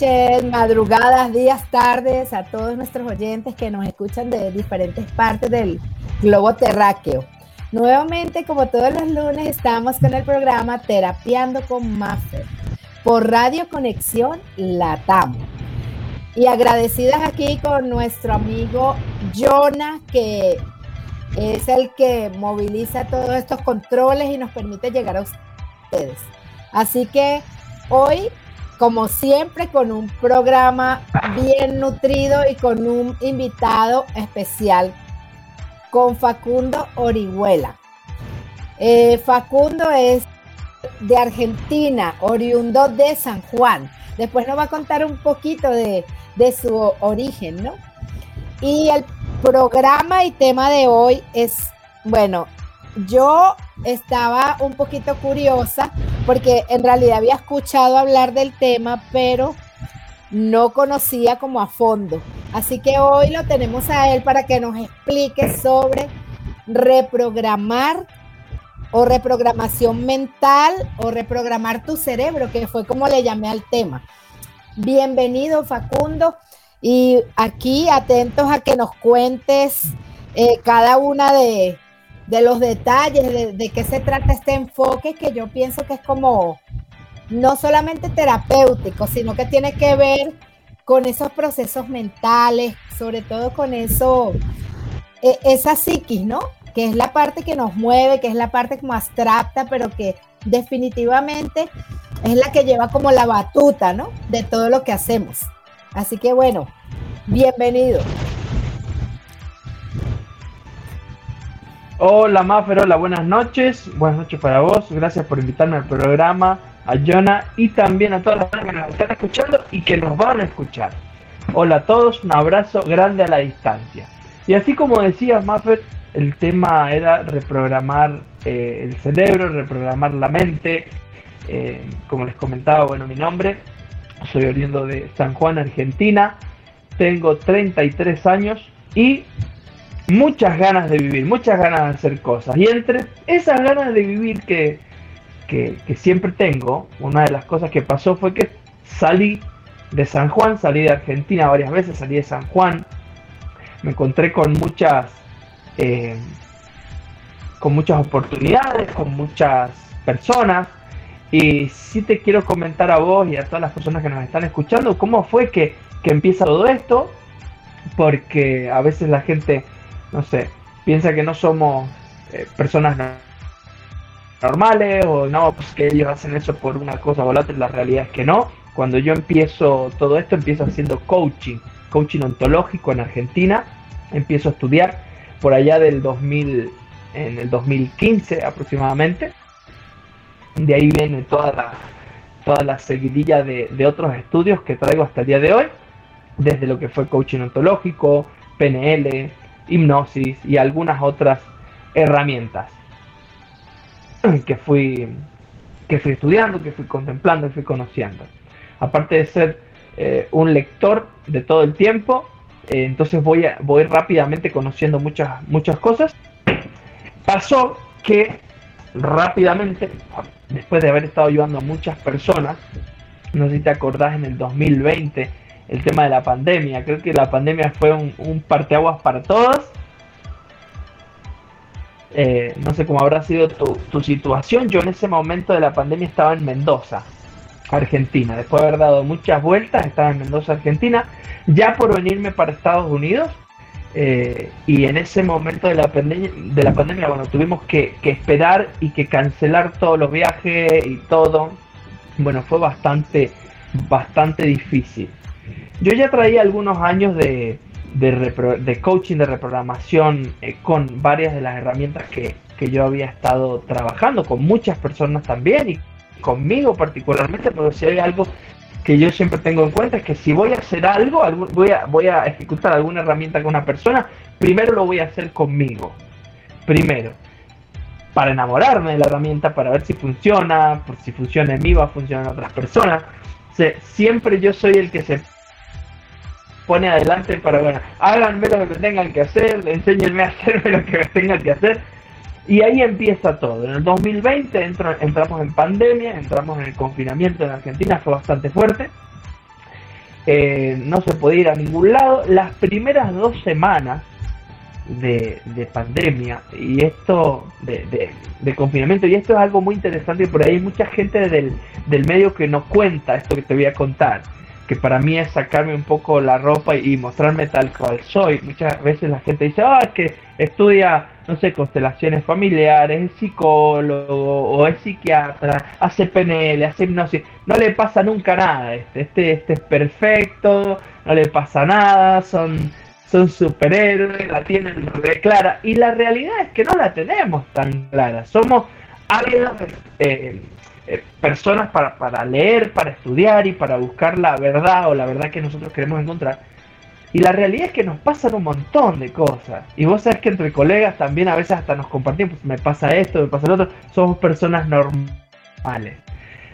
noches, madrugadas, días, tardes a todos nuestros oyentes que nos escuchan de diferentes partes del globo terráqueo. Nuevamente, como todos los lunes, estamos con el programa Terapiando con Maffer por Radio Conexión Latam. Y agradecidas aquí con nuestro amigo Jonah, que es el que moviliza todos estos controles y nos permite llegar a ustedes. Así que hoy, como siempre, con un programa bien nutrido y con un invitado especial, con Facundo Orihuela. Eh, Facundo es de Argentina, oriundo de San Juan. Después nos va a contar un poquito de, de su origen, ¿no? Y el programa y tema de hoy es, bueno, yo estaba un poquito curiosa porque en realidad había escuchado hablar del tema, pero no conocía como a fondo. Así que hoy lo tenemos a él para que nos explique sobre reprogramar o reprogramación mental o reprogramar tu cerebro, que fue como le llamé al tema. Bienvenido Facundo y aquí atentos a que nos cuentes eh, cada una de, de los detalles, de, qué se trata este enfoque, que yo pienso que es como no solamente terapéutico, sino que tiene que ver con esos procesos mentales, sobre todo con eso, e, esa psiquis, ¿no? Que es la parte que nos mueve, que es la parte como abstracta, pero que definitivamente es la que lleva como la batuta, ¿no? De todo lo que hacemos. Así que bueno, bienvenido. Hola Maffer, hola, buenas noches. Buenas noches para vos. Gracias por invitarme al programa, a Jonah y también a todas las personas que nos están escuchando y que nos van a escuchar. Hola a todos, un abrazo grande a la distancia. Y así como decías Maffer, el tema era reprogramar eh, el cerebro, reprogramar la mente. Eh, como les comentaba, bueno, mi nombre, soy oriundo de San Juan, Argentina. Tengo 33 años y muchas ganas de vivir, muchas ganas de hacer cosas. Y entre esas ganas de vivir que, que, siempre tengo, una de las cosas que pasó fue que salí de San Juan, salí de Argentina varias veces, salí de San Juan, me encontré con muchas, eh, con muchas oportunidades, con muchas personas. Y sí te quiero comentar a vos y a todas las personas que nos están escuchando cómo fue que, que empieza todo esto, porque a veces la gente no sé, piensa que no somos eh, personas normales o no, pues que ellos hacen eso por una cosa o la otra, la realidad es que no. Cuando yo empiezo todo esto, empiezo haciendo coaching, coaching ontológico en Argentina, empiezo a estudiar por allá del 2000, en el 2015 aproximadamente. De ahí viene toda la, toda la seguidilla de, de otros estudios que traigo hasta el día de hoy, desde lo que fue coaching ontológico, PNL, hipnosis y algunas otras herramientas que fui, que fui estudiando, que fui contemplando y fui conociendo. Aparte de ser eh, un lector de todo el tiempo, eh, entonces voy, a, voy rápidamente conociendo muchas, muchas cosas. Pasó que rápidamente, después de haber estado ayudando a muchas personas, no sé si te acordás en el 2020, el tema de la pandemia. Creo que la pandemia fue un, parteaguas para todos. Eh, no sé cómo habrá sido tu, situación. Yo en ese momento de la pandemia estaba en Mendoza, Argentina. Después de haber dado muchas vueltas, estaba en Mendoza, Argentina. Ya por venirme para Estados Unidos. Eh, y en ese momento de la, pandemia, de la pandemia, bueno, tuvimos que, que esperar y que cancelar todos los viajes y todo. Bueno, fue bastante, bastante difícil. Yo ya traía algunos años de, de, coaching, de reprogramación eh, con varias de las herramientas que, yo había estado trabajando, con muchas personas también y conmigo particularmente, pero si hay algo que yo siempre tengo en cuenta es que si voy a hacer algo, voy a, voy a ejecutar alguna herramienta con una persona, primero lo voy a hacer conmigo. Primero. Para enamorarme de la herramienta, para ver si funciona, por si funciona en mí, va a funcionar en otras personas. siempre yo soy el que se pone adelante para, bueno, háganme lo que tengan que hacer, enséñenme a hacerme lo que tengan que hacer. Y ahí empieza todo. En el 2020 entramos en pandemia, entramos en el confinamiento en Argentina, fue bastante fuerte. Eh, no se podía ir a ningún lado. Las primeras dos semanas de, pandemia y esto de, confinamiento, y esto es algo muy interesante y por ahí hay mucha gente del, del medio que no cuenta esto que te voy a contar que para mí es sacarme un poco la ropa y mostrarme tal cual soy. Muchas veces la gente dice, ah, es que estudia, no sé, constelaciones familiares, es psicólogo o es psiquiatra, hace PNL, hace hipnosis. No le pasa nunca nada este, este, este es perfecto, no le pasa nada, son, son superhéroes, la tienen re clara. Y la realidad es que no la tenemos tan clara. Somos ávidos eh, eh, personas para, para leer, para estudiar y para buscar la verdad o la verdad que nosotros queremos encontrar. Y la realidad es que nos pasan un montón de cosas. Y vos sabés que entre colegas también a veces hasta nos compartimos, pues me pasa esto, me pasa lo otro. Somos personas normales.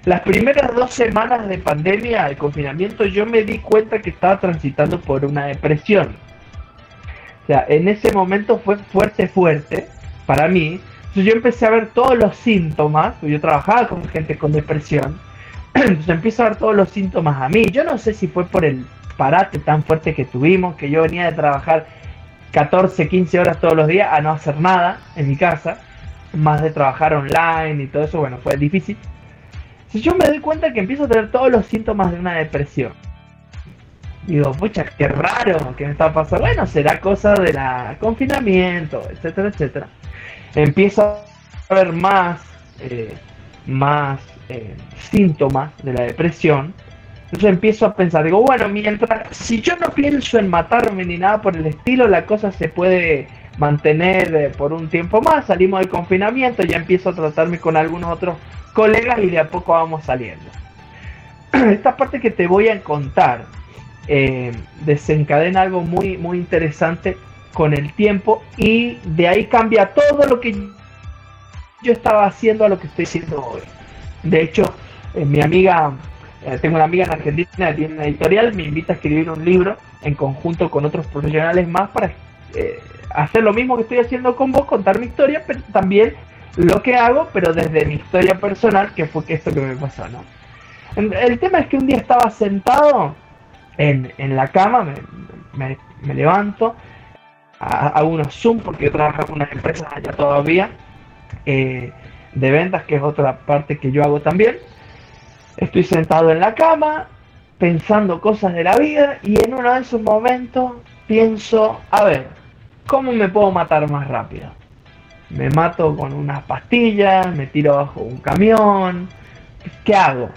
Las primeras dos semanas de pandemia, de confinamiento, yo me di cuenta que estaba transitando por una depresión. O sea, en ese momento fue fuerte, fuerte para mí. Entonces yo empecé a ver todos los síntomas, yo trabajaba con gente con depresión, entonces empiezo a ver todos los síntomas a mí. Yo no sé si fue por el parate tan fuerte que tuvimos, que yo venía de trabajar 14, 15 horas todos los días a no hacer nada en mi casa, más de trabajar online y todo eso, bueno, fue difícil. Si yo me doy cuenta que empiezo a tener todos los síntomas de una depresión. Digo, pucha, qué raro que me está pasando. Bueno, será cosa de la confinamiento, etcétera, etcétera empiezo a ver más, eh, más eh, síntomas de la depresión. Entonces empiezo a pensar, digo, bueno, mientras, si yo no pienso en matarme ni nada por el estilo, la cosa se puede mantener eh, por un tiempo más, salimos del confinamiento, ya empiezo a tratarme con algunos otros colegas y de a poco vamos saliendo. Esta parte que te voy a contar desencadena algo muy, muy interesante con el tiempo y de ahí cambia todo lo que yo estaba haciendo a lo que estoy haciendo hoy. De hecho, eh, mi amiga, eh, tengo una amiga en Argentina que tiene una editorial, me invita a escribir un libro en conjunto con otros profesionales más para eh, hacer lo mismo que estoy haciendo con vos, contar mi historia, pero también lo que hago, pero desde mi historia personal, que fue esto que me pasó, ¿no? El tema es que un día estaba sentado en, en la cama, me, me levanto, hago unos Zoom porque yo trabajo con unas empresas allá todavía eh, de ventas, que es otra parte que yo hago también. Estoy sentado en la cama pensando cosas de la vida y en uno de esos momentos pienso, a ver, ¿cómo me puedo matar más rápido? Me mato con unas pastillas, me tiro bajo un camión, ¿qué hago?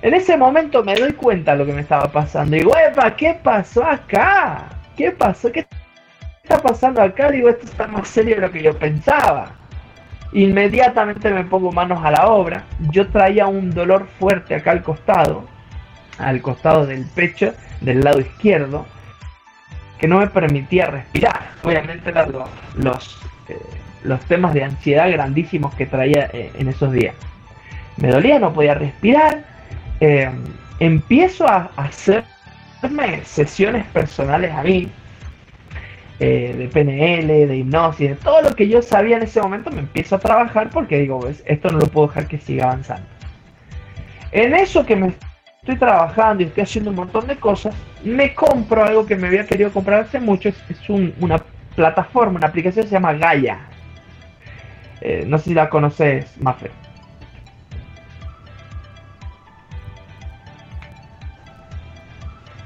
En ese momento me doy cuenta de lo que me estaba pasando. Y digo, ¿qué pasó acá? ¿Qué pasó? ¿Qué está pasando acá? Digo, esto está más serio de lo que yo pensaba. Inmediatamente me pongo manos a la obra. Yo traía un dolor fuerte acá al costado, al costado del pecho, del lado izquierdo, que no me permitía respirar. Obviamente eran los, eh, los, temas de ansiedad grandísimos que traía eh, en esos días. Me dolía, no podía respirar. Eh, empiezo a hacerme sesiones personales a mí, eh, de PNL, de hipnosis, de todo lo que yo sabía en ese momento, me empiezo a trabajar porque digo, pues, esto no lo puedo dejar que siga avanzando. En eso que me estoy trabajando y estoy haciendo un montón de cosas, me compro algo que me había querido comprar hace mucho, es, una plataforma, una aplicación que se llama Gaia. Eh, no sé si la conoces, Maffer.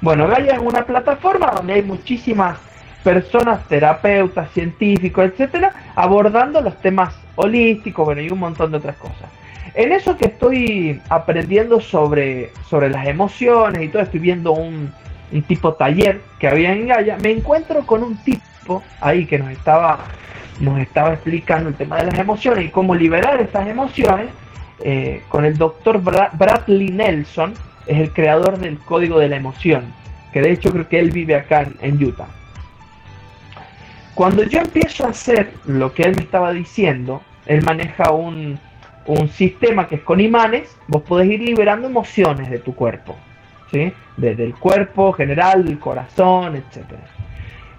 Bueno, Gaia es una plataforma donde hay muchísimas personas, terapeutas, científicos, etcétera, abordando los temas holísticos, bueno, y un montón de otras cosas. En eso que estoy aprendiendo sobre, sobre las emociones y todo, estoy viendo un, tipo taller que había en Gaia, me encuentro con un tipo ahí que nos estaba, nos estaba explicando el tema de las emociones y cómo liberar estas emociones eh, con el doctor Bradley Nelson, es el creador del código de la emoción, que de hecho creo que él vive acá en Utah. Cuando yo empiezo a hacer lo que él me estaba diciendo, él maneja un, sistema que es con imanes, vos podés ir liberando emociones de tu cuerpo, ¿sí? Desde el cuerpo general, el corazón, etc.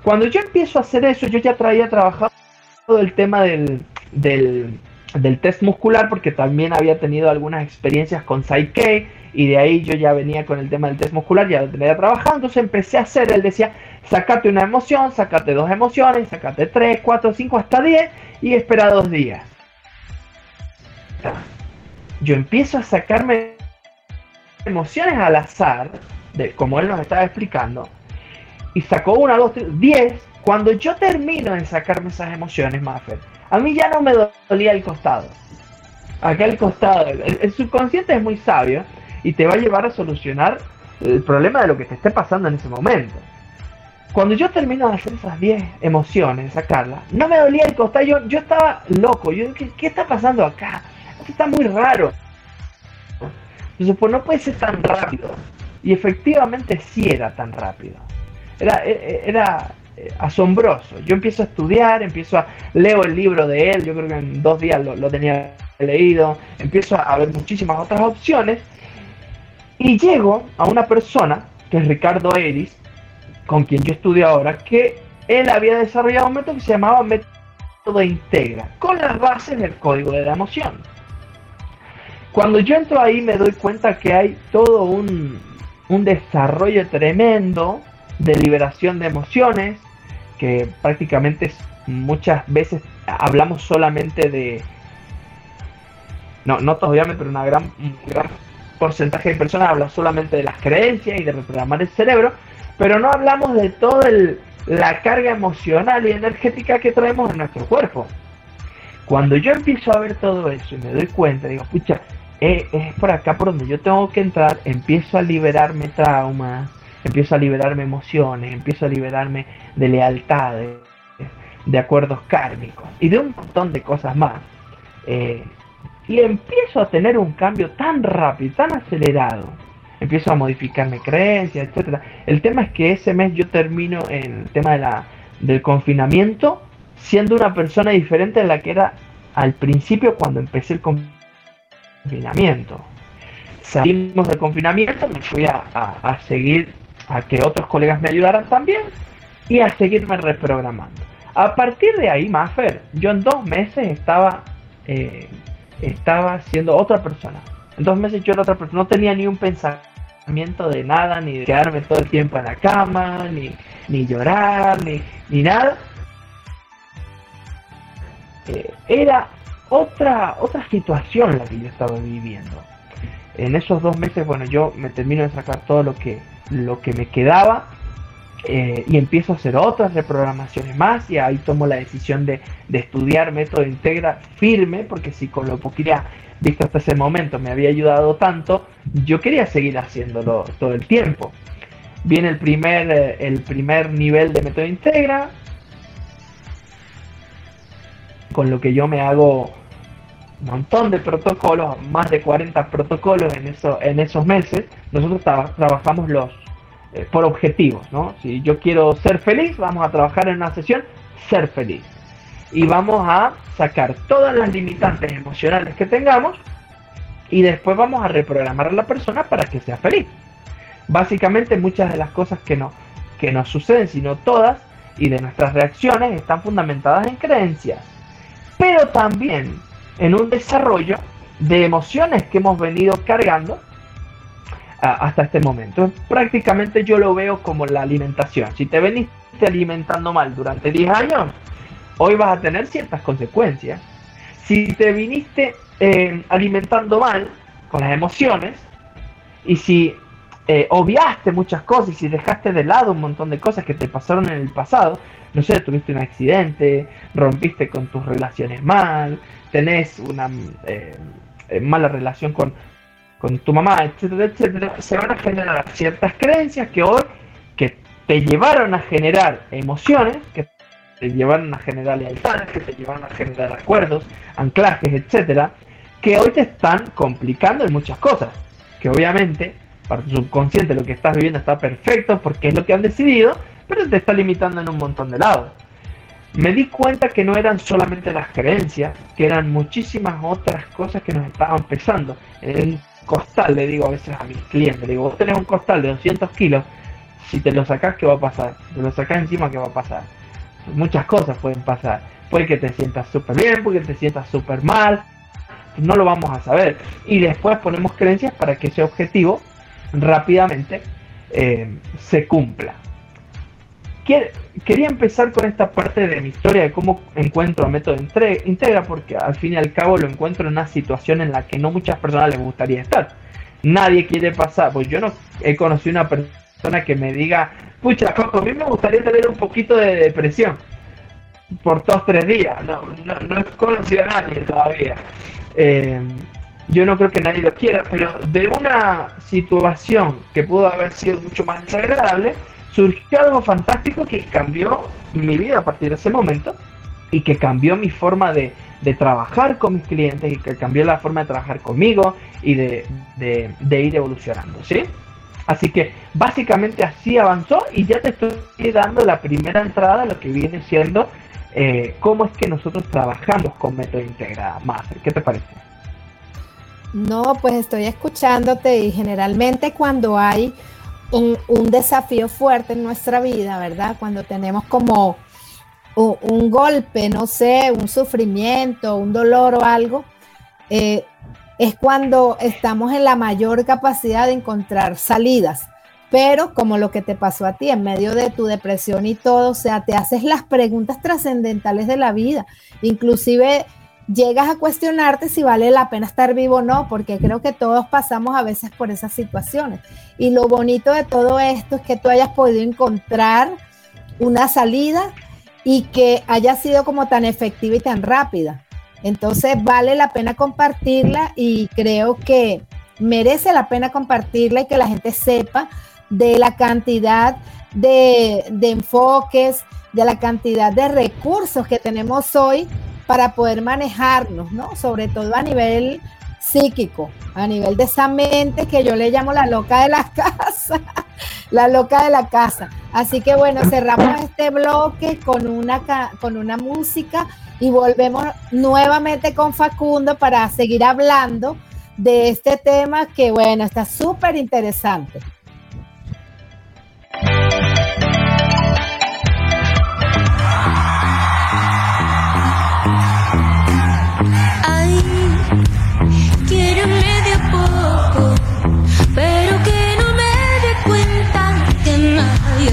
Cuando yo empiezo a hacer eso, yo ya traía trabajado el tema del, del, del test muscular porque también había tenido algunas experiencias con Psyche y de ahí yo ya venía con el tema del test muscular, ya lo tenía trabajando, entonces empecé a hacer, él decía, sacate una emoción, sacate dos emociones, sacate tres, cuatro, cinco, hasta diez y espera dos días. Yo empiezo a sacarme emociones al azar, de, como él nos estaba explicando, y sacó una, dos, tres, diez. Cuando yo termino de sacarme esas emociones, Maffer, a mí ya no me dolía el costado. Acá el costado, el subconsciente es muy sabio y te va a llevar a solucionar el problema de lo que te esté pasando en ese momento. Cuando yo termino de hacer esas 10 emociones, sacarlas, no me dolía el costado, yo, estaba loco, yo ¿qué, ¿qué, está pasando acá? Esto está muy raro. Entonces, pues no puede ser tan rápido. Y efectivamente sí era tan rápido. Era, e, e, era eh, asombroso. Yo empiezo a estudiar, empiezo a leo el libro de él, yo creo que en dos días lo tenía leído, empiezo a ver muchísimas otras opciones y llego a una persona, que es Ricardo Eris, con quien yo estudio ahora, que él había desarrollado un método que se llamaba método integra, con las bases del código de la emoción. Cuando yo entro ahí me doy cuenta que hay todo un, un desarrollo tremendo de liberación de emociones, que prácticamente muchas veces hablamos solamente de, no, no obviamente, pero una gran, gran porcentaje de personas habla solamente de las creencias y de reprogramar el cerebro, pero no hablamos de toda la carga emocional y energética que traemos en nuestro cuerpo. Cuando yo empiezo a ver todo eso y me doy cuenta, digo, pucha, es, es por acá por donde yo tengo que entrar, empiezo a liberarme traumas, empiezo a liberarme emociones, empiezo a liberarme de lealtades, de acuerdos kármicos y de un montón de cosas más. Eh, y empiezo a tener un cambio tan rápido, tan acelerado. Empiezo a modificarme creencias, etcétera. El tema es que ese mes yo termino en el tema de la, del confinamiento siendo una persona diferente a la que era al principio cuando empecé el confinamiento. Salimos del confinamiento, me fui a, a, seguir a que otros colegas me ayudaran también y a seguirme reprogramando. A partir de ahí, Maffer, yo en dos meses estaba eh, estaba siendo otra persona. En dos meses yo era otra persona, no tenía ni un pensamiento de nada, ni de quedarme todo el tiempo en la cama, ni, ni llorar, ni, ni nada. Eh, era otra, otra situación la que yo estaba viviendo. En esos dos meses, bueno, yo me termino de sacar todo lo que, lo que me quedaba eh, y empiezo a hacer otras reprogramaciones más y ahí tomo la decisión de, estudiar método integra firme porque si con lo que visto hasta ese momento me había ayudado tanto, yo quería seguir haciéndolo todo el tiempo. Viene el primer, eh, el primer nivel de método integra, con lo que yo me hago un montón de protocolos, más de 40 protocolos en, eso, en esos meses. Nosotros trabajamos los, eh, por objetivos, ¿no? Si yo quiero ser feliz, vamos a trabajar en una sesión ser feliz. Y vamos a sacar todas las limitantes emocionales que tengamos y después vamos a reprogramar a la persona para que sea feliz. Básicamente muchas de las cosas que, no, que nos suceden, sino todas, y de nuestras reacciones están fundamentadas en creencias, pero también en un desarrollo de emociones que hemos venido cargando hasta este momento. Prácticamente yo lo veo como la alimentación. Si te veniste alimentando mal durante 10 años, hoy vas a tener ciertas consecuencias. Si te viniste eh, alimentando mal con las emociones y si eh, obviaste muchas cosas y si dejaste de lado un montón de cosas que te pasaron en el pasado, no sé, tuviste un accidente, rompiste con tus relaciones mal, tenés una eh, mala relación con, con tu mamá, etcétera, etcétera, se van a generar ciertas creencias que hoy que te llevaron a generar emociones, que te llevaron a generar lealtades, que te llevaron a generar acuerdos, anclajes, etcétera, que hoy te están complicando en muchas cosas. Que obviamente, para tu subconsciente lo que estás viviendo está perfecto porque es lo que han decidido, pero te está limitando en un montón de lados. Me di cuenta que no eran solamente las creencias, que eran muchísimas otras cosas que nos estaban pesando. Costal, le digo a veces a mis clientes, digo, vos tenés un costal de 200 kilos, si te lo sacás, ¿qué va a pasar? Te lo sacás encima, ¿qué va a pasar? Muchas cosas pueden pasar, Puede que te sientas súper bien, puede que te sientas súper mal, no lo vamos a saber. Y después ponemos creencias para que ese objetivo rápidamente eh, se cumpla. Quería empezar con esta parte de mi historia de cómo encuentro método Integra, porque al fin y al cabo lo encuentro en una situación en la que no muchas personas les gustaría estar. Nadie quiere pasar, pues yo no he conocido una persona que me diga, pucha, Coco, a mí me gustaría tener un poquito de depresión por dos, tres días. No, no, he conocido a nadie todavía. Eh, yo no creo que nadie lo quiera, pero de una situación que pudo haber sido mucho más desagradable, surgió algo fantástico que cambió mi vida a partir de ese momento y que cambió mi forma de, trabajar con mis clientes y que cambió la forma de trabajar conmigo y de, ir evolucionando, ¿sí? Así que básicamente así avanzó y ya te estoy dando la primera entrada a lo que viene siendo eh, cómo es que nosotros trabajamos con método integrada. Master, ¿qué te parece? No, pues estoy escuchándote y generalmente cuando hay un, desafío fuerte en nuestra vida, ¿verdad? Cuando tenemos como un, golpe, no sé, un sufrimiento, un dolor o algo, eh, es cuando estamos en la mayor capacidad de encontrar salidas. Pero como lo que te pasó a ti en medio de tu depresión y todo, o sea, te haces las preguntas trascendentales de la vida. Inclusive llegas a cuestionarte si vale la pena estar vivo o no, porque creo que todos pasamos a veces por esas situaciones. Y lo bonito de todo esto es que tú hayas podido encontrar una salida y que haya sido como tan efectiva y tan rápida. Entonces vale la pena compartirla y creo que merece la pena compartirla y que la gente sepa de la cantidad de, de enfoques, de la cantidad de recursos que tenemos hoy para poder manejarnos, ¿no? Sobre todo a nivel psíquico, a nivel de esa mente que yo le llamo la loca de la casa, la loca de la casa. Así que bueno, cerramos este bloque con una, con una música y volvemos nuevamente con Facundo para seguir hablando de este tema que bueno, está súper interesante.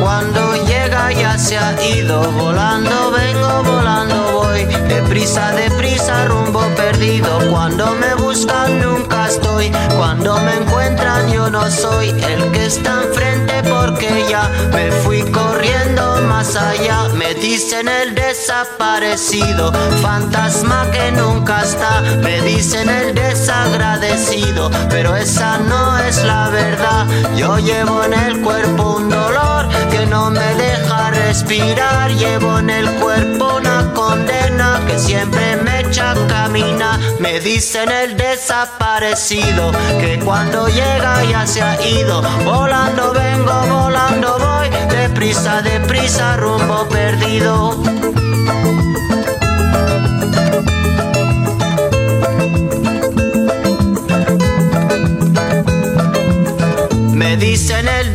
Cuando llega ya se ha ido. Volando vengo, volando voy. Deprisa, deprisa, rumbo perdido. Cuando me buscan nunca estoy. Cuando me encuentran yo no soy el que está enfrente porque ya me fui corriendo más allá. Me dicen el desaparecido. Fantasma que nunca está. Me dicen el desagradecido. Pero esa no es la verdad. Yo llevo en el cuerpo un dolor que no me deja respirar. Llevo en el cuerpo una condena que siempre me echa a caminar. Me dicen el desaparecido que cuando llega ya se ha ido. Volando vengo, volando voy. Deprisa, deprisa, rumbo perdido. Me dicen el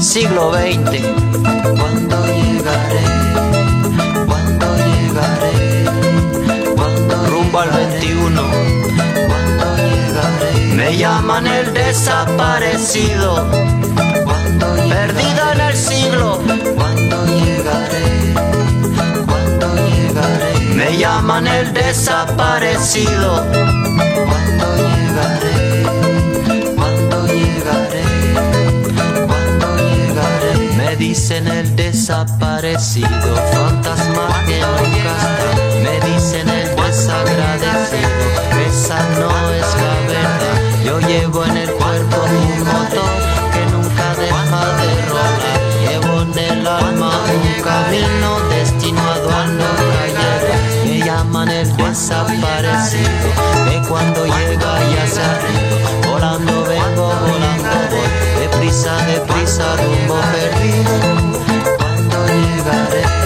siglo XX. ¿Cuándo llegaré? ¿Cuándo llegaré? ¿Cuándo rumbo al 21? ¿Cuándo llegaré? Me llaman el desaparecido. ¿Cuándo Perdido en el siglo. ¿Cuándo llegaré? ¿Cuándo llegaré? Me llaman el desaparecido. ¿Cuándo llegaré? Dicen el desaparecido, fantasma que nunca está. Me dicen el desagradecido, esa no es la verdad. Yo llevo en el cuerpo un motor que nunca deja de rolar. Llevo en el alma un camino destinado a nunca llegar. Me llaman el desaparecido, que cuando llega ya se ido. Volando vengo. Deprisa, deprisa, rumbo perdido. ¿Cuándo llegaré?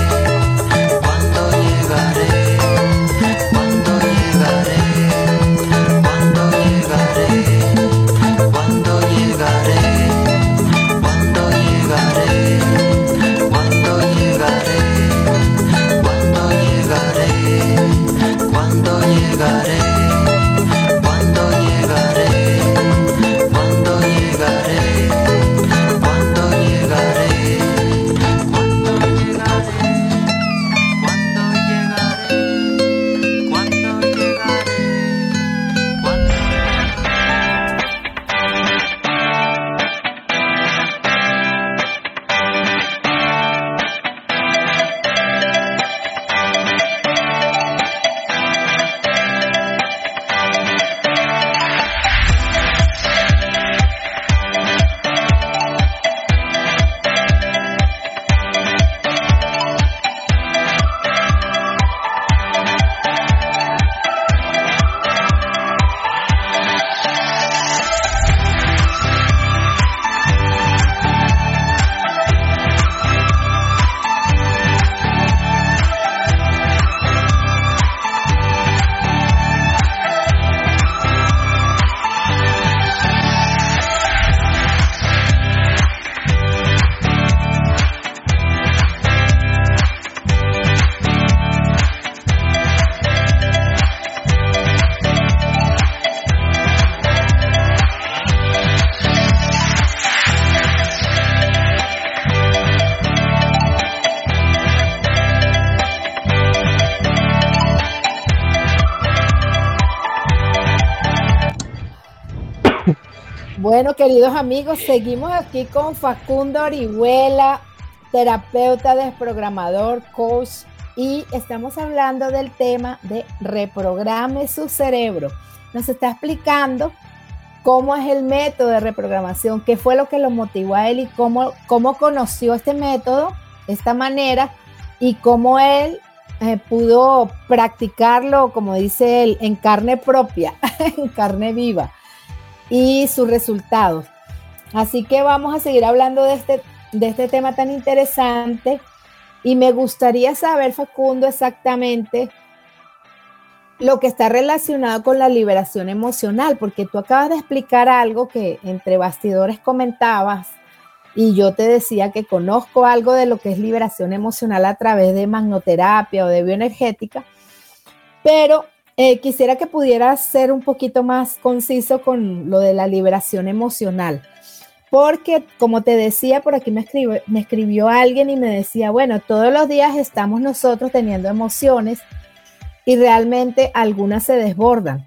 Queridos amigos, seguimos aquí con Facundo Orihuela, terapeuta, desprogramador, coach y estamos hablando del tema de reprograme su cerebro. Nos está explicando cómo es el método de reprogramación, qué fue lo que lo motivó a él y cómo, cómo conoció este método, esta manera y cómo él eh, pudo practicarlo, como dice él, en carne propia, en carne viva y sus resultados. Así que vamos a seguir hablando de este, de este tema tan interesante y me gustaría saber, Facundo, exactamente lo que está relacionado con la liberación emocional, porque tú acabas de explicar algo que entre bastidores comentabas y yo te decía que conozco algo de lo que es liberación emocional a través de magnoterapia o de bioenergética, pero eh, quisiera que pudieras ser un poquito más conciso con lo de la liberación emocional. Porque, como te decía, por aquí me escribió, me escribió alguien y me decía, bueno, todos los días estamos nosotros teniendo emociones y realmente algunas se desbordan.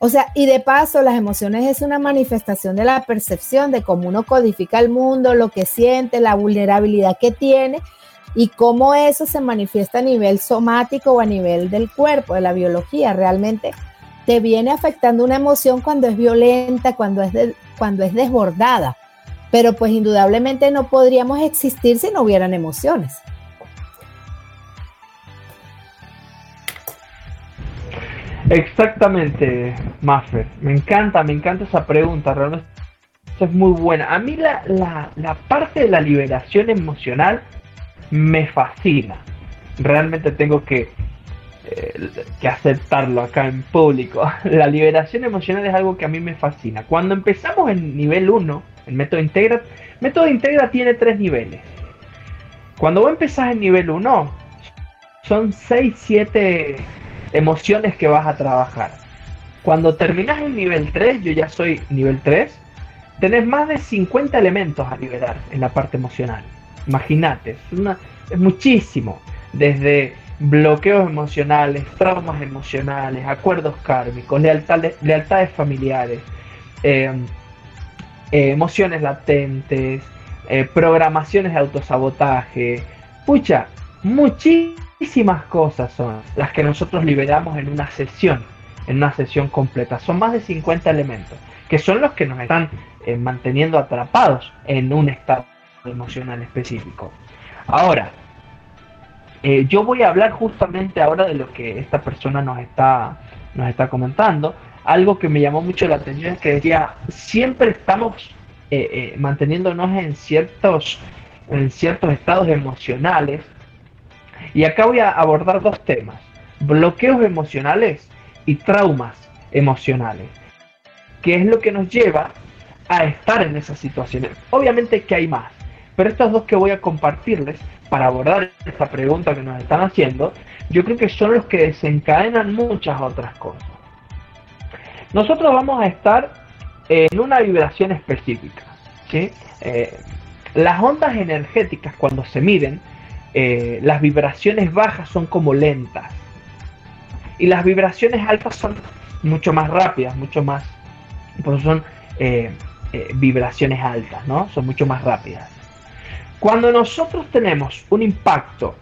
O sea, y de paso, las emociones es una manifestación de la percepción de cómo uno codifica el mundo, lo que siente, la vulnerabilidad que tiene y cómo eso se manifiesta a nivel somático o a nivel del cuerpo, de la biología. Realmente te viene afectando una emoción cuando es violenta, cuando es, cuando es desbordada. Pero pues indudablemente no podríamos existir si no hubieran emociones. Exactamente, Maffer. Me encanta, me encanta esa pregunta. Realmente es muy buena. A mí la, la, parte de la liberación emocional me fascina. Realmente tengo que, eh, que aceptarlo acá en público. La liberación emocional es algo que a mí me fascina. Cuando empezamos en nivel 1, el método Integra, método Integra tiene tres niveles. Cuando vos en nivel 1, son 6, 7 emociones que vas a trabajar. Cuando terminas el nivel 3, yo ya soy nivel 3, tenés más de 50 elementos a liberar en la parte emocional. Imagínate, es, muchísimo. Desde bloqueos emocionales, traumas emocionales, acuerdos kármicos, lealtades, lealtades familiares, eh, eh, emociones latentes, eh, programaciones de autosabotaje. Pucha, muchísimas cosas son las que nosotros liberamos en una sesión, en una sesión completa. Son más de 50 elementos, que son los que nos están eh, manteniendo atrapados en un estado emocional específico. Ahora, eh, yo voy a hablar justamente ahora de lo que esta persona nos está, nos está comentando. Algo que me llamó mucho la atención es que decía, siempre estamos eh, manteniéndonos en ciertos, en ciertos estados emocionales y acá voy a abordar dos temas, bloqueos emocionales y traumas emocionales, que es lo que nos lleva a estar en esas situaciones. Obviamente que hay más, pero estos dos que voy a compartirles para abordar esta pregunta que nos están haciendo, yo creo que son los que desencadenan muchas otras cosas. Nosotros vamos a estar en una vibración específica. ¿sí? Eh, las ondas energéticas cuando se miden eh, las vibraciones bajas son como lentas y las vibraciones altas son mucho más rápidas, mucho más, por eso son eh, eh, vibraciones altas, ¿no? Son mucho más rápidas. Cuando nosotros tenemos un impacto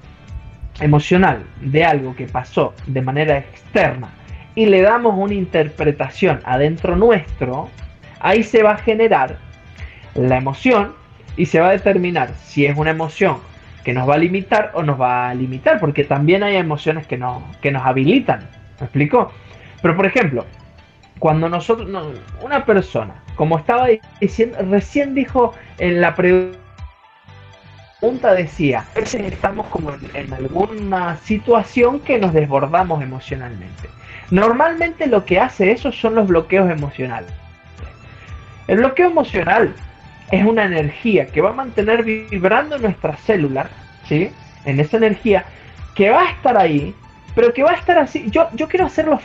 emocional de algo que pasó de manera externa y le damos una interpretación adentro nuestro, ahí se va a generar la emoción y se va a determinar si es una emoción que nos va a limitar o nos va a limitar, porque también hay emociones que, no, que nos habilitan. ¿Me explico? Pero por ejemplo, cuando nosotros, una persona, como estaba diciendo, recién dijo en la pregunta, decía, a veces estamos como en, alguna situación que nos desbordamos emocionalmente. Normalmente lo que hace eso son los bloqueos emocionales. El bloqueo emocional es una energía que va a mantener vibrando nuestras células, ¿sí? En esa energía que va a estar ahí, pero que va a estar así. Yo, yo quiero hacerlo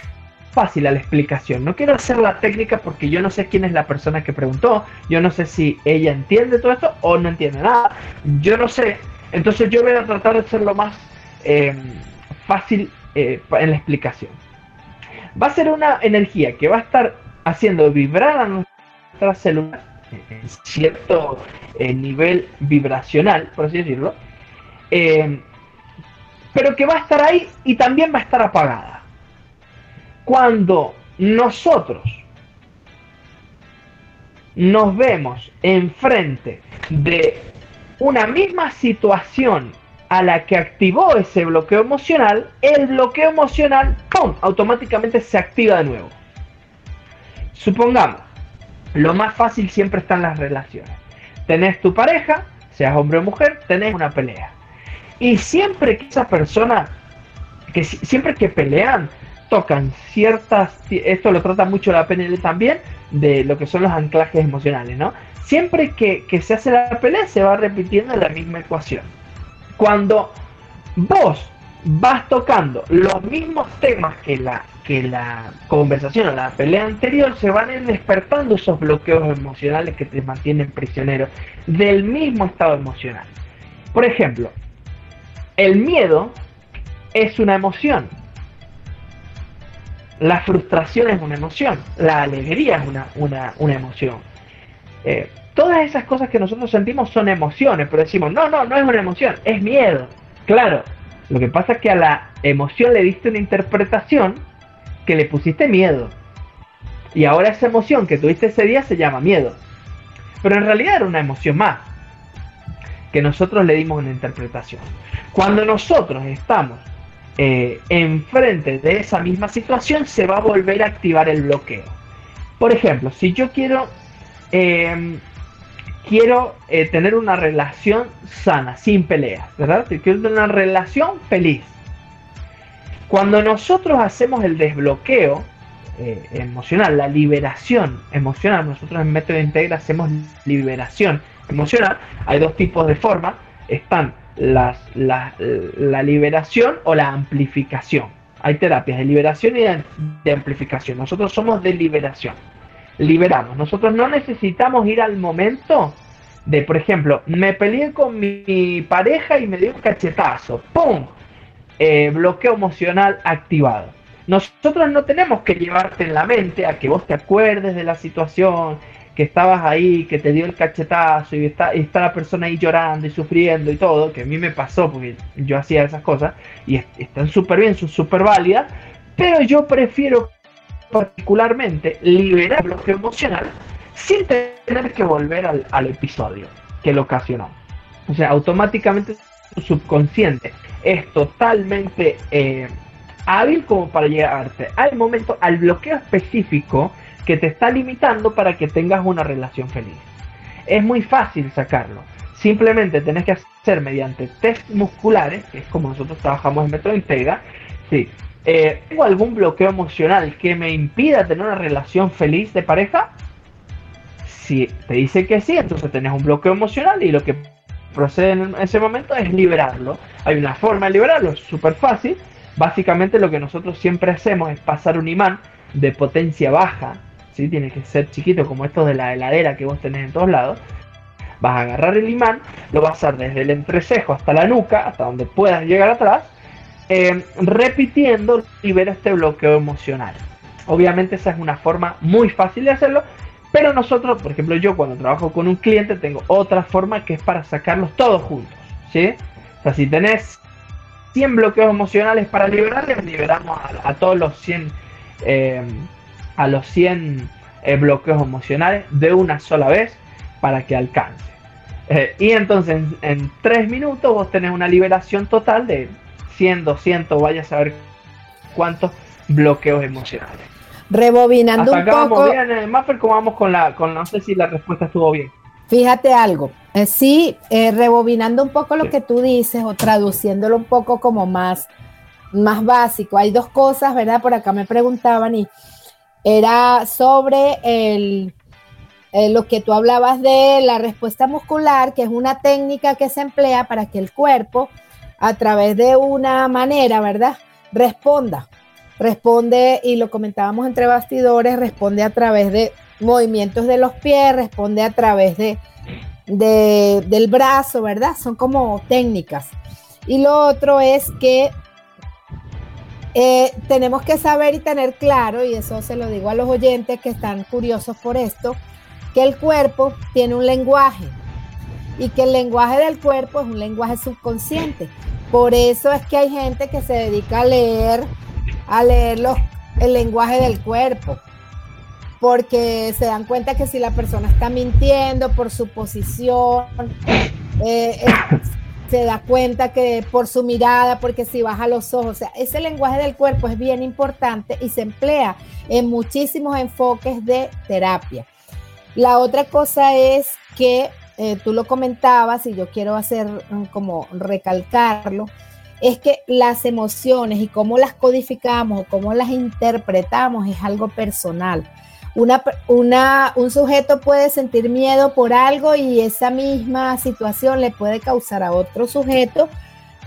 fácil a la explicación, no quiero hacer la técnica porque yo no sé quién es la persona que preguntó, yo no sé si ella entiende todo esto o no entiende nada, yo no sé. Entonces yo voy a tratar de hacerlo más eh, fácil eh, en la explicación. Va a ser una energía que va a estar haciendo vibrar a nuestras células cierto eh, nivel vibracional, por así decirlo, pero que va a estar ahí y también va a estar apagada. Cuando nosotros nos vemos enfrente de una misma situación a la que activó ese bloqueo emocional, el bloqueo emocional, ¡pum!, automáticamente se activa de nuevo. Supongamos, lo más fácil siempre está en las relaciones. Tenés tu pareja, seas hombre o mujer, tenés una pelea. Y siempre que esa persona, que siempre que pelean, tocan ciertas, esto lo trata mucho la PNL también, de lo que son los anclajes emocionales, ¿no? Siempre que, que se hace la pelea se va repitiendo la misma ecuación. Cuando vos vas tocando los mismos temas que la, que la conversación o la pelea anterior, se van despertando esos bloqueos emocionales que te mantienen prisionero del mismo estado emocional. Por ejemplo, el miedo es una emoción. La frustración es una emoción. La alegría es una, una, emoción. Eh, todas esas cosas que nosotros sentimos son emociones, pero decimos, no, no, no es una emoción, es miedo. Claro, lo que pasa es que a la emoción le diste una interpretación que le pusiste miedo. Y ahora esa emoción que tuviste ese día se llama miedo. Pero en realidad era una emoción más que nosotros le dimos una interpretación. Cuando nosotros estamos eh, enfrente de esa misma situación, se va a volver a activar el bloqueo. Por ejemplo, si yo quiero eh, quiero eh, tener una relación sana, sin peleas, ¿verdad? Quiero tener una relación feliz. Cuando nosotros hacemos el desbloqueo eh, emocional, la liberación emocional, nosotros en Método Integra hacemos liberación emocional, hay dos tipos de formas, están las, la liberación o la amplificación. Hay terapias de liberación y de amplificación. Nosotros somos de liberación liberamos. Nosotros no necesitamos ir al momento de, por ejemplo, me peleé con mi pareja y me dio un cachetazo. ¡Pum! Eh, bloqueo emocional activado. Nosotros no tenemos que llevarte en la mente a que vos te acuerdes de la situación, que estabas ahí, que te dio el cachetazo y está, la persona ahí llorando y sufriendo y todo, que a mí me pasó porque yo hacía esas cosas y están súper bien, son súper válidas, pero yo prefiero particularmente liberar el bloqueo emocional sin tener que volver al, episodio que lo ocasionó. O sea, automáticamente tu subconsciente es totalmente eh, hábil como para llegarte al momento, al bloqueo específico que te está limitando para que tengas una relación feliz. Es muy fácil sacarlo. Simplemente tenés que hacer mediante test musculares, que es como nosotros trabajamos en Método Integra, sí, eh, ¿Tengo algún bloqueo emocional que me impida tener una relación feliz de pareja? Si te dice que sí, entonces tenés un bloqueo emocional y lo que procede en ese momento es liberarlo. Hay una forma de liberarlo, es súper fácil. Básicamente lo que nosotros siempre hacemos es pasar un imán de potencia baja, ¿sí? tiene que ser chiquito como estos de la heladera que vos tenés en todos lados. Vas a agarrar el imán, lo vas a hacer desde el entrecejo hasta la nuca, hasta donde puedas llegar atrás, eh, repitiendo libera este bloqueo emocional. Obviamente esa es una forma muy fácil de hacerlo, pero nosotros, por ejemplo, yo cuando trabajo con un cliente tengo otra forma que es para sacarlos todos juntos, ¿sí? O sea, si tenés 100 bloqueos emocionales para liberarles, liberamos a, todos los 100 eh, a los 100 eh, bloqueos emocionales de una sola vez para que alcance. y entonces en, 3 minutos vos tenés una liberación total de 100, 200, vaya a saber cuántos bloqueos emocionales. Rebobinando un poco. Bien, eh, Maffer, ¿cómo vamos con la, con, no sé si la respuesta estuvo bien? Fíjate algo, eh, sí, eh, rebobinando un poco lo que tú dices o traduciéndolo un poco como más, más básico. Hay dos cosas, ¿verdad? Por acá me preguntaban y era sobre el, lo que tú hablabas de la respuesta muscular, que es una técnica que se emplea para que el cuerpo a través de una manera, ¿verdad? Responda. Responde, y lo comentábamos entre bastidores, responde a través de movimientos de los pies, responde a través de, del brazo, ¿verdad? Son como técnicas. Y lo otro es que eh, tenemos que saber y tener claro, y eso se lo digo a los oyentes que están curiosos por esto, que el cuerpo tiene un lenguaje y que el lenguaje del cuerpo es un lenguaje subconsciente. Por eso es que hay gente que se dedica a leer, a leer el lenguaje del cuerpo, porque se dan cuenta que si la persona está mintiendo por su posición, eh, eh, se da cuenta que por su mirada, porque si baja los ojos, o sea, ese lenguaje del cuerpo es bien importante y se emplea en muchísimos enfoques de terapia. La otra cosa es que eh, tú lo comentabas y yo quiero hacer mm, como recalcarlo, es que las emociones y cómo las codificamos o cómo las interpretamos es algo personal. Una, un sujeto puede sentir miedo por algo y esa misma situación le puede causar a otro sujeto,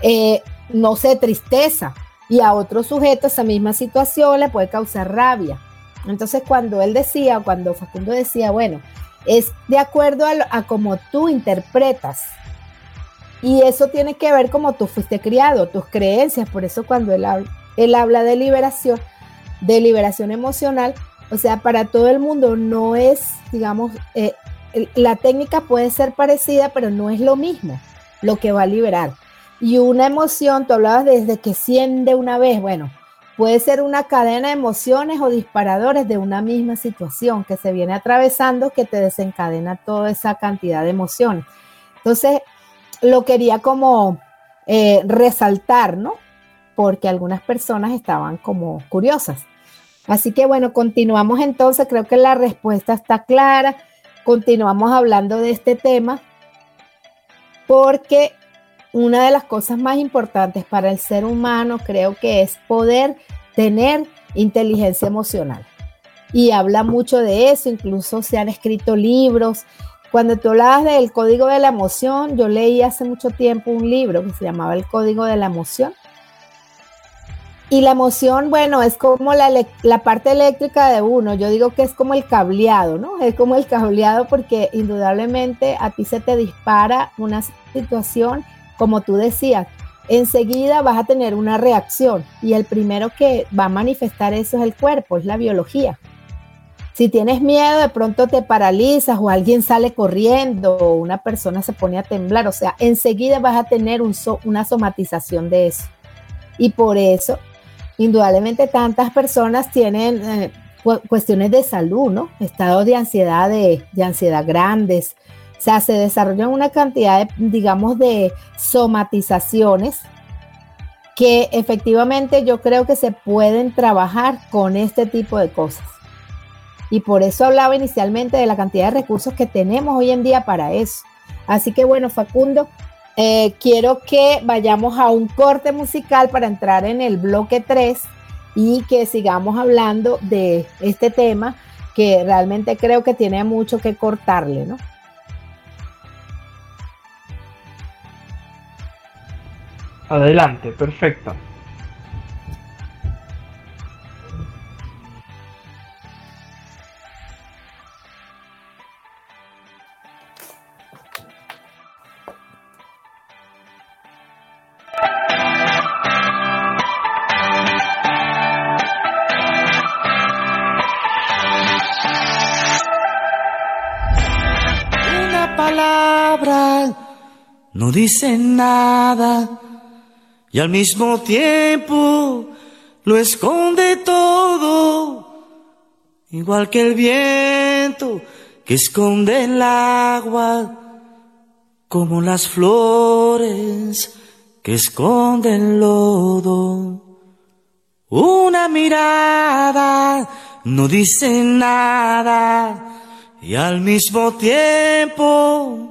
eh, no sé, tristeza, y a otro sujeto esa misma situación le puede causar rabia. Entonces, cuando él decía, cuando Facundo decía, bueno, es de acuerdo a, a cómo tú interpretas. Y eso tiene que ver como tú fuiste criado, tus creencias. Por eso cuando él él habla de liberación, de liberación emocional, o sea, para todo el mundo no es, digamos, eh, la técnica puede ser parecida, pero no es lo mismo lo que va a liberar. Y una emoción, tú hablabas desde que siente una vez, bueno, puede ser una cadena de emociones o disparadores de una misma situación que se viene atravesando que te desencadena toda esa cantidad de emociones. Entonces, lo quería como eh, resaltar, ¿no? Porque algunas personas estaban como curiosas. Así que bueno, continuamos entonces, creo que la respuesta está clara, continuamos hablando de este tema, porque una de las cosas más importantes para el ser humano creo que es poder tener inteligencia emocional. Y habla mucho de eso, incluso se han escrito libros. Cuando tú hablabas del código de la emoción, yo leí hace mucho tiempo un libro que se llamaba El Código de la Emoción y la emoción, bueno, es como la, parte eléctrica de uno. Yo digo que es como el cableado, ¿no? Es como el cableado porque indudablemente a ti se te dispara una situación, como tú decías, enseguida vas a tener una reacción y el primero que va a manifestar eso es el cuerpo, es la biología. Si tienes miedo, de pronto te paralizas o alguien sale corriendo o una persona se pone a temblar, o sea, enseguida vas a tener una somatización de eso. Y por eso indudablemente tantas personas tienen eh, cuestiones de salud, ¿no? Estados de ansiedad, de, ansiedad grandes. O sea, se desarrollan una cantidad, de, digamos, de somatizaciones que efectivamente yo creo que se pueden trabajar con este tipo de cosas. Y por eso hablaba inicialmente de la cantidad de recursos que tenemos hoy en día para eso. Así que bueno, Facundo, eh, quiero que vayamos a un corte musical para entrar en el bloque 3 y que sigamos hablando de este tema que realmente creo que tiene mucho que cortarle, ¿no? Adelante, perfecto. No dice nada. Y al mismo tiempo lo esconde todo, igual que el viento que esconde el agua, como las flores que esconden lodo. Una mirada no dice nada. Y al mismo tiempo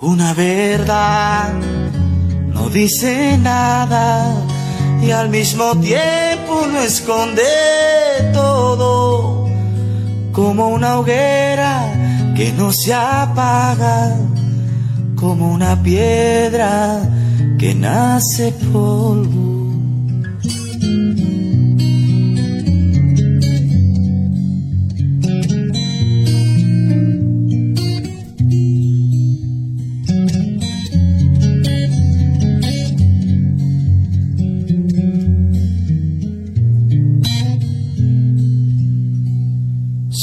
Una verdad no dice nada y al mismo tiempo no esconde todo, como una hoguera que no se apaga como una piedra que nace polvo.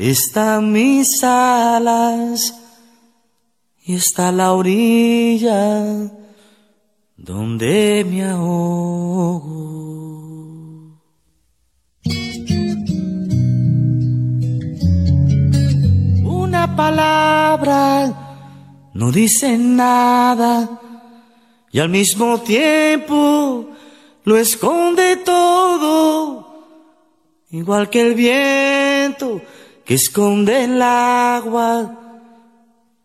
están mis alas y está la orilla donde me ahogo. Una palabra no dice nada y al mismo tiempo lo esconde todo, igual que el viento que esconde el agua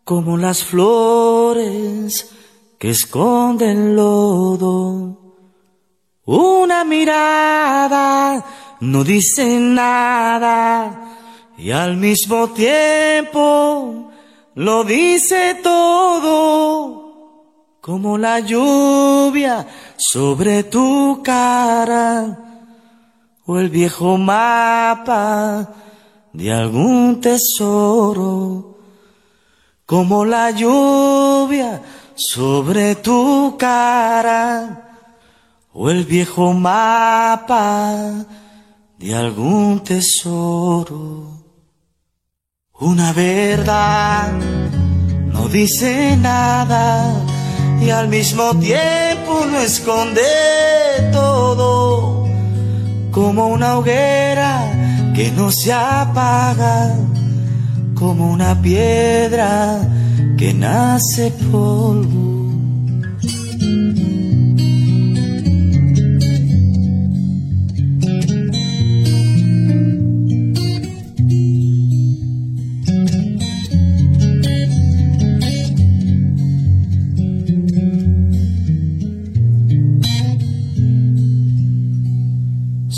como las flores que esconden lodo. Una mirada no dice nada y al mismo tiempo lo dice todo, como la lluvia sobre tu cara o el viejo mapa de algún tesoro, como la lluvia sobre tu cara, o el viejo mapa de algún tesoro. Una verdad no dice nada y al mismo tiempo no esconde todo, como una hoguera que no se apaga como una piedra que nace polvo.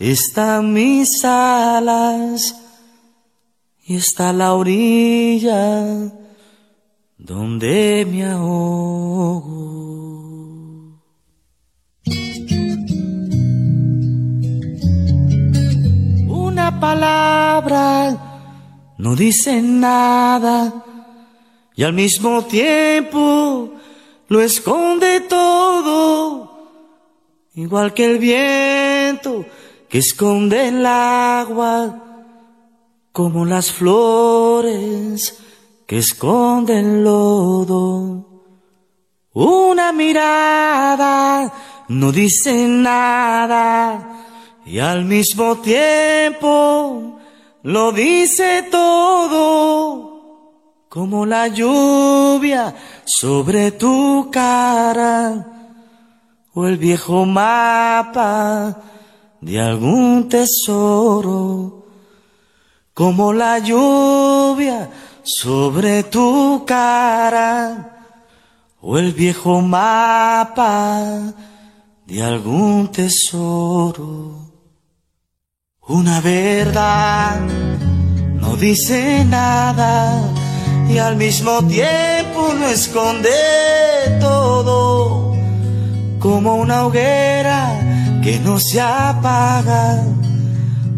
están mis alas y está la orilla donde me ahogo. Una palabra no dice nada y al mismo tiempo lo esconde todo, igual que el viento que esconde el agua como las flores que esconden lodo. Una mirada no dice nada y al mismo tiempo lo dice todo, como la lluvia sobre tu cara o el viejo mapa de algún tesoro como la lluvia sobre tu cara o el viejo mapa de algún tesoro. Una verdad no dice nada y al mismo tiempo no esconde todo, como una hoguera que no se apaga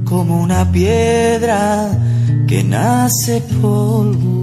como una piedra que nace polvo.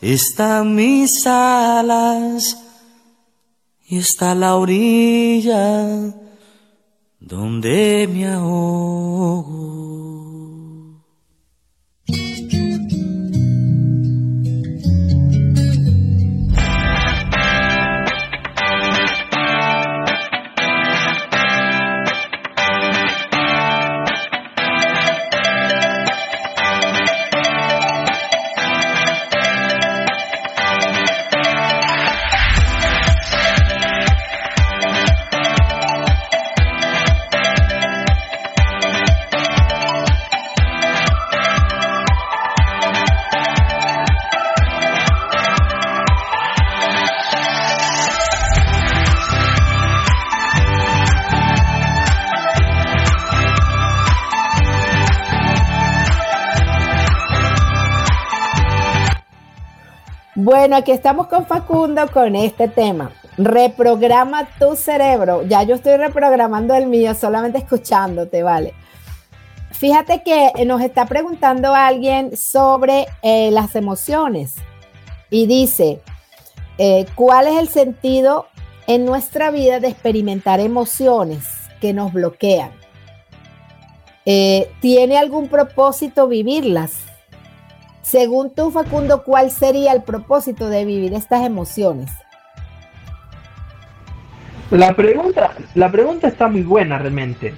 están mis alas y está la orilla donde me ahogo. Bueno, aquí estamos con Facundo con este tema. Reprograma tu cerebro. Ya yo estoy reprogramando el mío, solamente escuchándote, ¿vale? Fíjate que nos está preguntando alguien sobre eh, las emociones y dice, eh, ¿cuál es el sentido en nuestra vida de experimentar emociones que nos bloquean? Eh, ¿Tiene algún propósito vivirlas? Según tú, Facundo, ¿cuál sería el propósito de vivir estas emociones? La pregunta, la pregunta está muy buena realmente,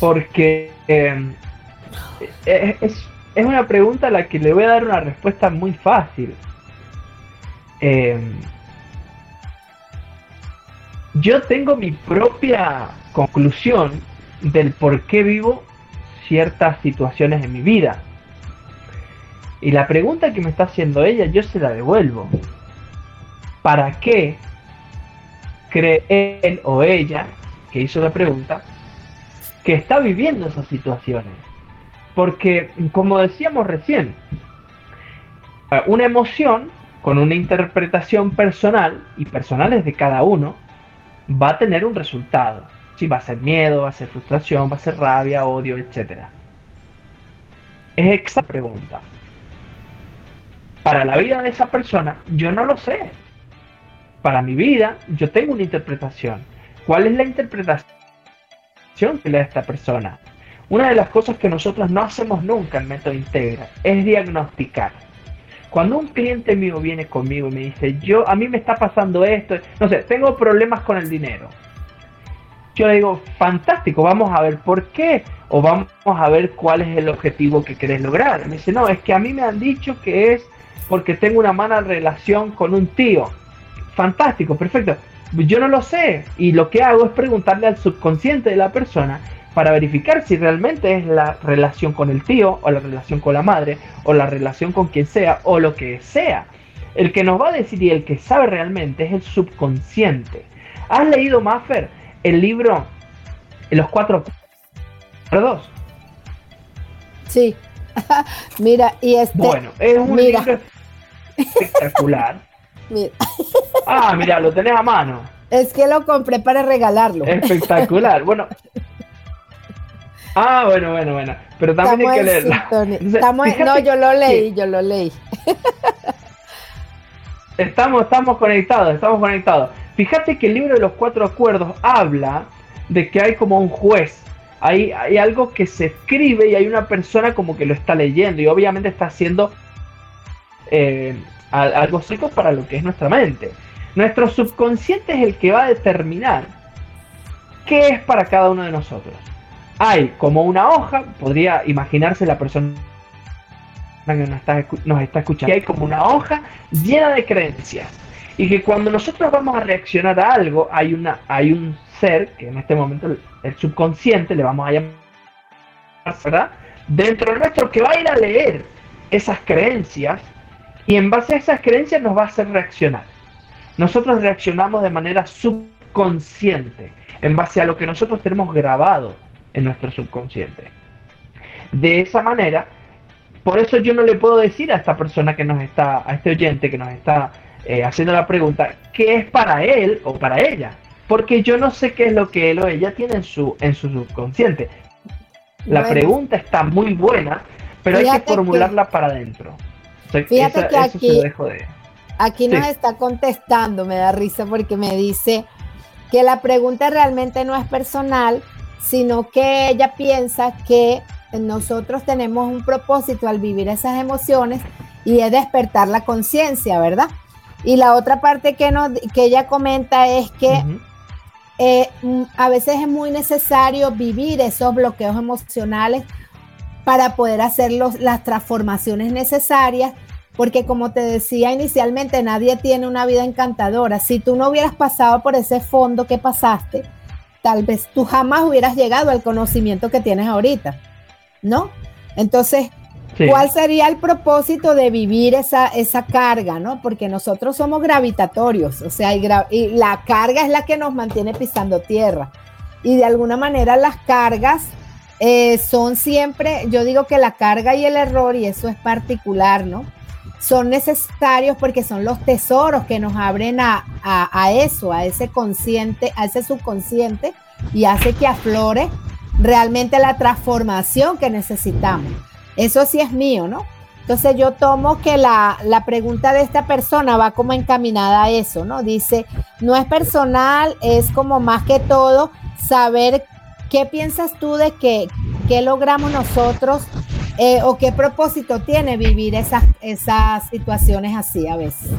porque em, es, una pregunta a la que le voy a dar una respuesta muy fácil. Em, yo tengo mi propia conclusión del por qué vivo ciertas situaciones en mi vida. Y la pregunta que me está haciendo ella, yo se la devuelvo. ¿Para qué cree él o ella, que hizo la pregunta, que está viviendo esas situaciones? Porque, como decíamos recién, eh, una emoción con una interpretación personal, y personal es de cada uno, va a tener un resultado. Si va a ser miedo, va a ser frustración, va a ser rabia, odio, etc. Es esa pregunta para la vida de esa persona, yo no lo sé. Para mi vida, yo tengo una interpretación. ¿Cuál es la interpretación que le da esta persona? Una de las cosas que nosotros no hacemos nunca en Método Integra es diagnosticar. Cuando un cliente mío viene conmigo y me dice, yo, a mí me está pasando esto, no sé, tengo problemas con el dinero. Yo le digo, fantástico, vamos a ver por qué o vamos a ver cuál es el objetivo que querés lograr. Me dice, no, es que a mí me han dicho que es porque tengo una mala relación con un tío. Fantástico, perfecto. Yo no lo sé y lo que hago es preguntarle al subconsciente de la persona para verificar si realmente es la relación con el tío o la relación con la madre o la relación con quien sea o lo que sea. El que nos va a decir y el que sabe realmente es el subconsciente. ¿Has leído, Maffer, el libro Los Cuatro Acuerdos? Sí. mira, y este. Bueno, es un libro espectacular. Ah, mira, lo tenés a mano. Es que lo compré para regalarlo. Espectacular. Bueno. Ah, bueno, bueno, bueno. Pero también hay que leerlo. no, yo lo leí, yo lo leí. Estamos, estamos conectados, estamos conectados. Fíjate que el libro de los cuatro acuerdos habla de que hay como un juez. Hay, hay algo que se escribe y hay una persona como que lo está leyendo y obviamente está haciendo eh, algo seco para lo que es nuestra mente. Nuestro subconsciente es el que va a determinar qué es para cada uno de nosotros. Hay como una hoja, podría imaginarse la persona que nos está, escuchando, hay como una hoja llena de creencias. Y que cuando nosotros vamos a reaccionar a algo, hay, una, hay un ser, que en este momento el, subconsciente le vamos a llamar, ¿verdad? Dentro de nuestro que va a ir a leer esas creencias y en base a esas creencias nos va a hacer reaccionar. nosotros reaccionamos de manera subconsciente, en base a lo que nosotros tenemos grabado en nuestro subconsciente. De esa manera, por eso yo no le puedo decir a esta persona que nos está, a este oyente que nos está eh, haciendo la pregunta, qué es para él o para ella, porque yo no sé qué es lo que él o ella tiene en su, en su subconsciente. La pregunta está muy buena, pero hay que formularla para adentro. Fíjate que aquí, aquí nos está contestando, me da risa porque me dice que la pregunta realmente no es personal, sino que ella piensa que nosotros tenemos un propósito al vivir esas emociones y es despertar la conciencia, ¿verdad? Y la otra parte que, que ella comenta es que eh, mm, a veces es muy necesario vivir esos bloqueos emocionales para poder hacer las transformaciones necesarias, porque como te decía inicialmente, nadie tiene una vida encantadora. Si tú no hubieras pasado por ese fondo que pasaste, tal vez tú jamás hubieras llegado al conocimiento que tienes ahorita, ¿no? Entonces, ¿cuál sería el propósito de vivir esa, esa carga, ¿no? Porque nosotros somos gravitatorios, o sea, y la carga es la que nos mantiene pisando tierra. Y de alguna manera las cargas eh, son siempre, yo digo que la carga y el error, y eso es particular, ¿no? Son necesarios porque son los tesoros que nos abren a, a, eso, a ese consciente, a ese subconsciente y hace que aflore realmente la transformación que necesitamos. Eso sí es mío, ¿no? Entonces yo tomo que la, la, pregunta de esta persona va como encaminada a eso, ¿no? Dice, no es personal, es como más que todo saber ¿Qué piensas tú de que, qué logramos nosotros eh, o qué propósito tiene vivir esas, esas situaciones así a veces?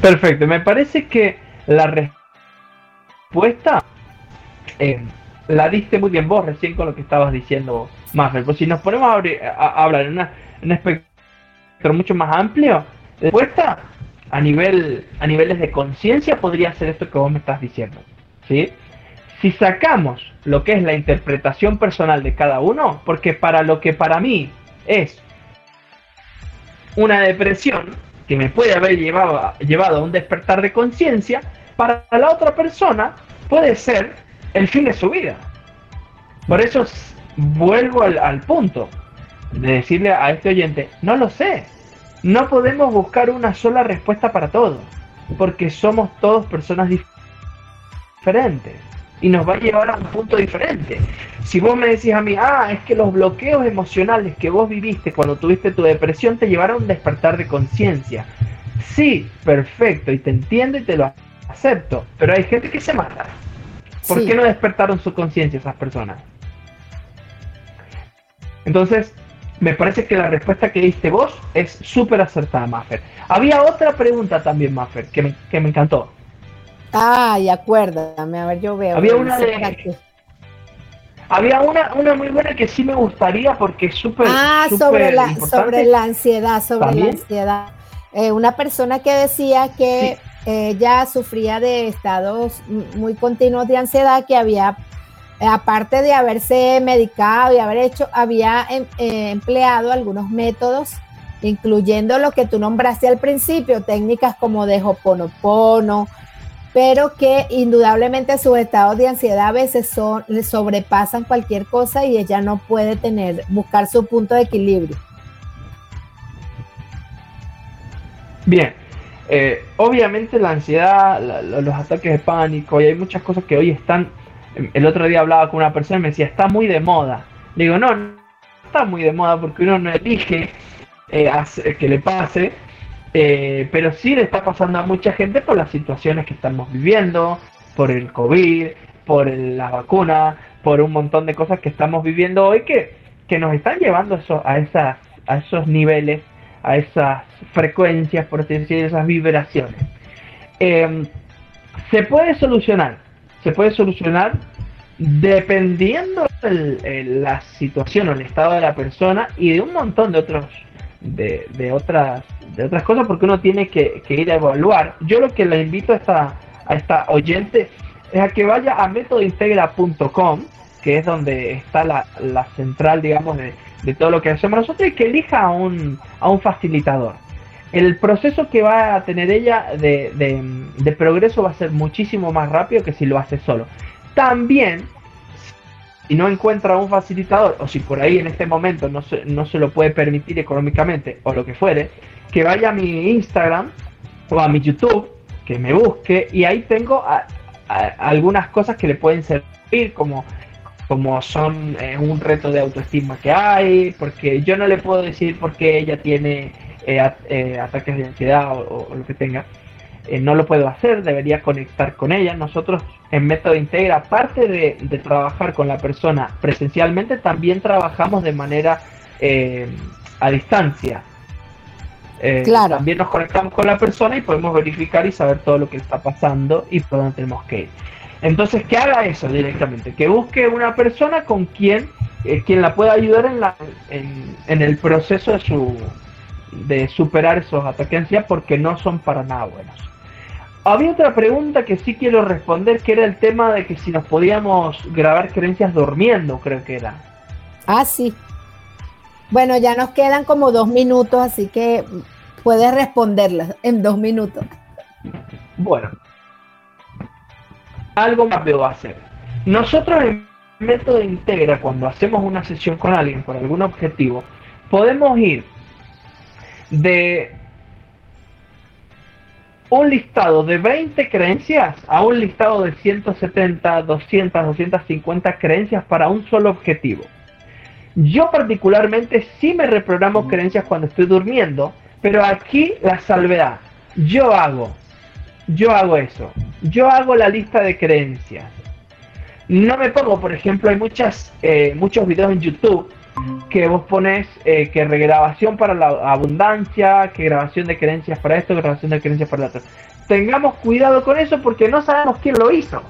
Perfecto, me parece que la respuesta eh, la diste muy bien vos recién con lo que estabas diciendo, Maffer. Pues si nos ponemos a, hablar en, una, en un espectro mucho más amplio, la respuesta a nivel a niveles de conciencia podría ser esto que vos me estás diciendo, ¿sí? Si sacamos lo que es la interpretación personal de cada uno, porque para lo que para mí es una depresión que me puede haber llevado, a un despertar de conciencia, para la otra persona puede ser el fin de su vida. Por eso vuelvo al, al punto de decirle a este oyente, no lo sé, no podemos buscar una sola respuesta para todo, porque somos todos personas diferentes y nos va a llevar a un punto diferente. Si vos me decís a mí, ah, es que los bloqueos emocionales que vos viviste cuando tuviste tu depresión te llevaron a un despertar de conciencia. Sí, perfecto, y te entiendo y te lo acepto, pero hay gente que se mata. ¿Por qué no despertaron su conciencia esas personas? Entonces, me parece que la respuesta que diste vos es súper acertada, Maffer. Había otra pregunta también, Maffer, que me, que me encantó. Ay, acuérdame, a ver, yo veo. Había una de... Había una, una muy buena que sí me gustaría porque es súper. Ah, sobre, la, sobre la ansiedad, sobre la ansiedad. Eh, una persona que decía que ella sufría de estados muy continuos de ansiedad, que había, eh, aparte de haberse medicado y haber hecho, había em, eh, empleado algunos métodos, incluyendo lo que tú nombraste al principio, técnicas como de hoponopono, pero que indudablemente sus estados de ansiedad a veces son, le sobrepasan cualquier cosa y ella no puede tener, buscar su punto de equilibrio. Bien, eh, obviamente la ansiedad, los ataques de pánico, y hay muchas cosas que hoy están, el otro día hablaba con una persona y me decía, está muy de moda. digo, no, no está muy de moda porque uno no elige eh, que le pase, eh, pero sí le está pasando a mucha gente por las situaciones que estamos viviendo, por el COVID, por la vacuna, por un montón de cosas que estamos viviendo hoy que, que nos están llevando a esos niveles, a esas frecuencias, por así decir, esas vibraciones. Em, se puede solucionar, se puede solucionar dependiendo de la situación o el estado de la persona y de un montón de otros de, de otras de otras cosas porque uno tiene que, ir a evaluar. Yo lo que le invito a esta, a esta oyente es a que vaya a métodointegra.com, que es donde está la, central, digamos, de, todo lo que hacemos nosotros y que elija a un, a un facilitador. el proceso que va a tener ella de, de, progreso va a ser muchísimo más rápido que si lo hace solo. También, si no encuentra un facilitador, o si por ahí en este momento no se, no se lo puede permitir económicamente, o lo que fuere, que vaya a mi Instagram o a mi YouTube, que me busque, y ahí tengo algunas cosas que le pueden servir, como como son eh, un reto de autoestima que hay, porque yo no le puedo decir por qué ella tiene eh, eh, ataques de ansiedad o, lo que tenga. No lo puedo hacer, debería conectar con ella. Nosotros en Método Integra, aparte de, trabajar con la persona presencialmente, también trabajamos de manera a distancia. claro. También nos conectamos con la persona y podemos verificar y saber todo lo que está pasando y por dónde tenemos que ir. Entonces, que haga eso directamente, que busque una persona con quien, eh, quien la pueda ayudar en, la, en, el proceso de, su, de superar esos ataques porque no son para nada buenos. Había otra pregunta que sí quiero responder, que era el tema de que si nos podíamos grabar creencias durmiendo, creo que era. Ah, sí. Bueno, ya nos quedan como dos minutos, así que puedes responderlas en dos minutos. Bueno, algo más debo hacer. Nosotros en método integra, cuando hacemos una sesión con alguien por algún objetivo, podemos ir de un listado de 20 creencias a un listado de 170, 200, 250 creencias para un solo objetivo. Yo particularmente sí me reprogramo creencias cuando estoy durmiendo, pero aquí la salvedad. Yo hago yo hago eso. Yo hago la lista de creencias. No me pongo, por ejemplo, hay muchas, eh, muchos videos en YouTube que vos pones eh, que regrabación para la abundancia, que grabación de creencias para esto, que grabación de creencias para lo otro. Tengamos cuidado con eso porque no sabemos quién lo hizo.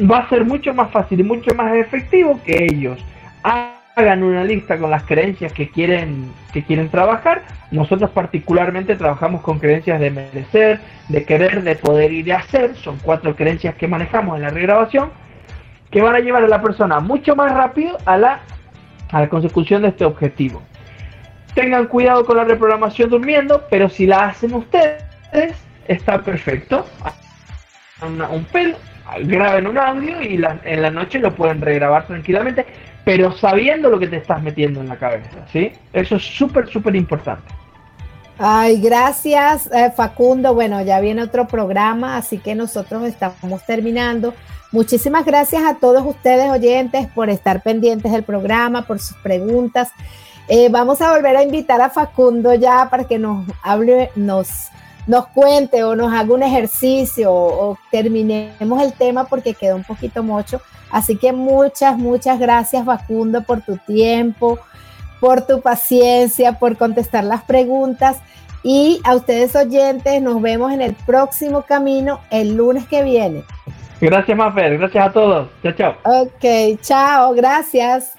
Va a ser mucho más fácil y mucho más efectivo que ellos hagan una lista con las creencias que quieren, que quieren trabajar. Nosotros particularmente trabajamos con creencias de merecer, de querer, de poder y de hacer. Son cuatro creencias que manejamos en la regrabación que van a llevar a la persona mucho más rápido a la, a la consecución de este objetivo. Tengan cuidado con la reprogramación durmiendo, pero si la hacen ustedes, está perfecto. un pelo, graben un audio y en la noche lo pueden regrabar tranquilamente pero sabiendo lo que te estás metiendo en la cabeza, ¿sí? Eso es súper, súper importante. Ay, gracias eh, Facundo. Bueno, ya viene otro programa, así que nosotros estamos terminando. Muchísimas gracias a todos ustedes oyentes por estar pendientes del programa, por sus preguntas. Eh, vamos a volver a invitar a Facundo ya para que nos hable, nos, nos cuente o nos haga un ejercicio o, terminemos el tema porque quedó un poquito mucho Así que muchas, muchas gracias Facundo por tu tiempo, por tu paciencia, por contestar las preguntas. Y a ustedes oyentes, nos vemos en el próximo camino el lunes que viene. Gracias, Mafer. Gracias a todos. Chao, chao. Ok, chao. Gracias.